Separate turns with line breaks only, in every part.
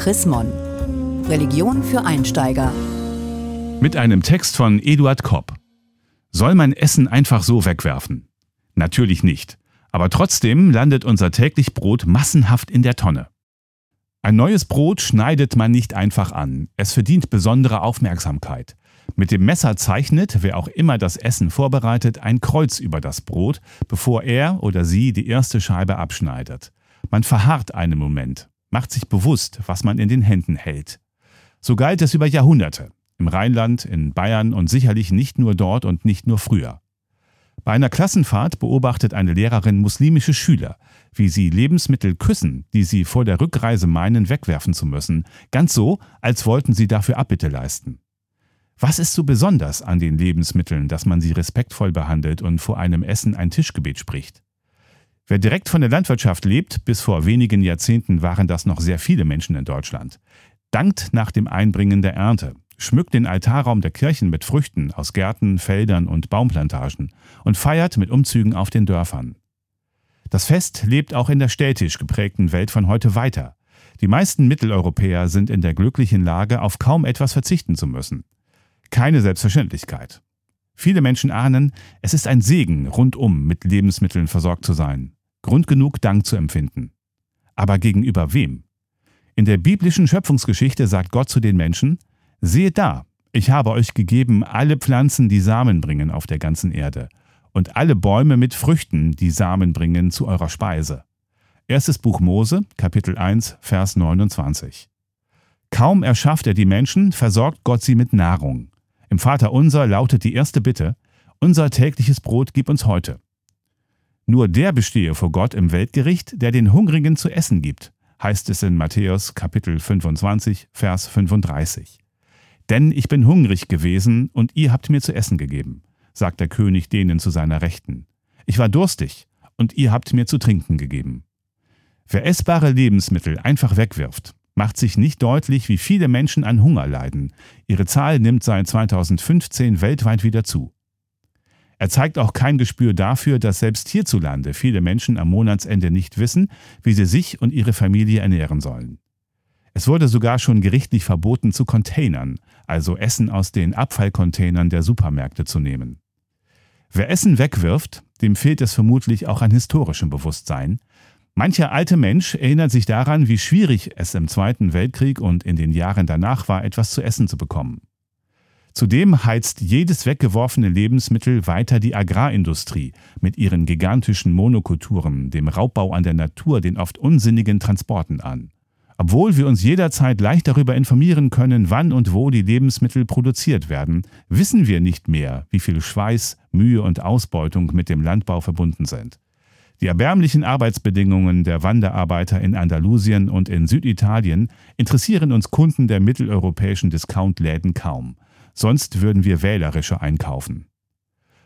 Chris Mon. Religion für Einsteiger.
Mit einem Text von Eduard Kopp. Soll man Essen einfach so wegwerfen? Natürlich nicht. Aber trotzdem landet unser täglich Brot massenhaft in der Tonne. Ein neues Brot schneidet man nicht einfach an. Es verdient besondere Aufmerksamkeit. Mit dem Messer zeichnet, wer auch immer das Essen vorbereitet, ein Kreuz über das Brot, bevor er oder sie die erste Scheibe abschneidet. Man verharrt einen Moment, macht sich bewusst, was man in den Händen hält. So galt es über Jahrhunderte. Im Rheinland, in Bayern und sicherlich nicht nur dort und nicht nur früher. Bei einer Klassenfahrt beobachtet eine Lehrerin muslimische Schüler, wie sie Lebensmittel küssen, die sie vor der Rückreise meinen wegwerfen zu müssen, ganz so, als wollten sie dafür Abbitte leisten. Was ist so besonders an den Lebensmitteln, dass man sie respektvoll behandelt und vor einem Essen ein Tischgebet spricht? Wer direkt von der Landwirtschaft lebt, bis vor wenigen Jahrzehnten waren das noch sehr viele Menschen in Deutschland, dankt nach dem Einbringen der Ernte, schmückt den Altarraum der Kirchen mit Früchten aus Gärten, Feldern und Baumplantagen und feiert mit Umzügen auf den Dörfern. Das Fest lebt auch in der städtisch geprägten Welt von heute weiter. Die meisten Mitteleuropäer sind in der glücklichen Lage, auf kaum etwas verzichten zu müssen keine Selbstverständlichkeit. Viele Menschen ahnen, es ist ein Segen, rundum mit Lebensmitteln versorgt zu sein, Grund genug, Dank zu empfinden. Aber gegenüber wem? In der biblischen Schöpfungsgeschichte sagt Gott zu den Menschen, Seht da, ich habe euch gegeben alle Pflanzen, die Samen bringen auf der ganzen Erde, und alle Bäume mit Früchten, die Samen bringen, zu eurer Speise. Erstes Buch Mose, Kapitel 1, Vers 29. Kaum erschafft er die Menschen, versorgt Gott sie mit Nahrung. Im Vater unser lautet die erste Bitte, unser tägliches Brot gib uns heute. Nur der bestehe vor Gott im Weltgericht, der den Hungrigen zu essen gibt, heißt es in Matthäus Kapitel 25, Vers 35. Denn ich bin hungrig gewesen und ihr habt mir zu essen gegeben, sagt der König denen zu seiner Rechten. Ich war durstig und ihr habt mir zu trinken gegeben. Wer essbare Lebensmittel einfach wegwirft, macht sich nicht deutlich, wie viele Menschen an Hunger leiden. Ihre Zahl nimmt seit 2015 weltweit wieder zu. Er zeigt auch kein Gespür dafür, dass selbst hierzulande viele Menschen am Monatsende nicht wissen, wie sie sich und ihre Familie ernähren sollen. Es wurde sogar schon gerichtlich verboten, zu Containern, also Essen aus den Abfallcontainern der Supermärkte zu nehmen. Wer Essen wegwirft, dem fehlt es vermutlich auch an historischem Bewusstsein, Mancher alte Mensch erinnert sich daran, wie schwierig es im Zweiten Weltkrieg und in den Jahren danach war, etwas zu essen zu bekommen. Zudem heizt jedes weggeworfene Lebensmittel weiter die Agrarindustrie mit ihren gigantischen Monokulturen, dem Raubbau an der Natur, den oft unsinnigen Transporten an. Obwohl wir uns jederzeit leicht darüber informieren können, wann und wo die Lebensmittel produziert werden, wissen wir nicht mehr, wie viel Schweiß, Mühe und Ausbeutung mit dem Landbau verbunden sind. Die erbärmlichen Arbeitsbedingungen der Wanderarbeiter in Andalusien und in Süditalien interessieren uns Kunden der mitteleuropäischen Discountläden kaum. Sonst würden wir wählerischer einkaufen.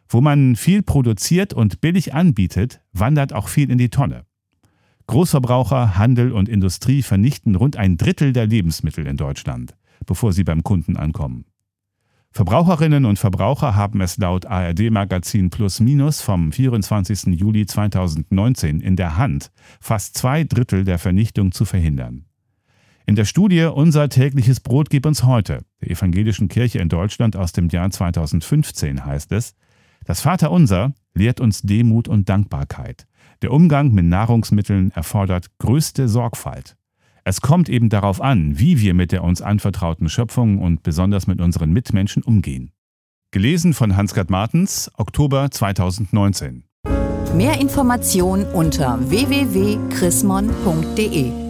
Wo man viel produziert und billig anbietet, wandert auch viel in die Tonne. Großverbraucher, Handel und Industrie vernichten rund ein Drittel der Lebensmittel in Deutschland, bevor sie beim Kunden ankommen. Verbraucherinnen und Verbraucher haben es laut ARD-Magazin Plus Minus vom 24. Juli 2019 in der Hand, fast zwei Drittel der Vernichtung zu verhindern. In der Studie Unser tägliches Brot gib uns heute der Evangelischen Kirche in Deutschland aus dem Jahr 2015 heißt es, das Vaterunser lehrt uns Demut und Dankbarkeit. Der Umgang mit Nahrungsmitteln erfordert größte Sorgfalt. Es kommt eben darauf an, wie wir mit der uns anvertrauten Schöpfung und besonders mit unseren Mitmenschen umgehen. Gelesen von Hans-Gerd Martens, Oktober 2019.
Mehr Informationen unter www.chrismon.de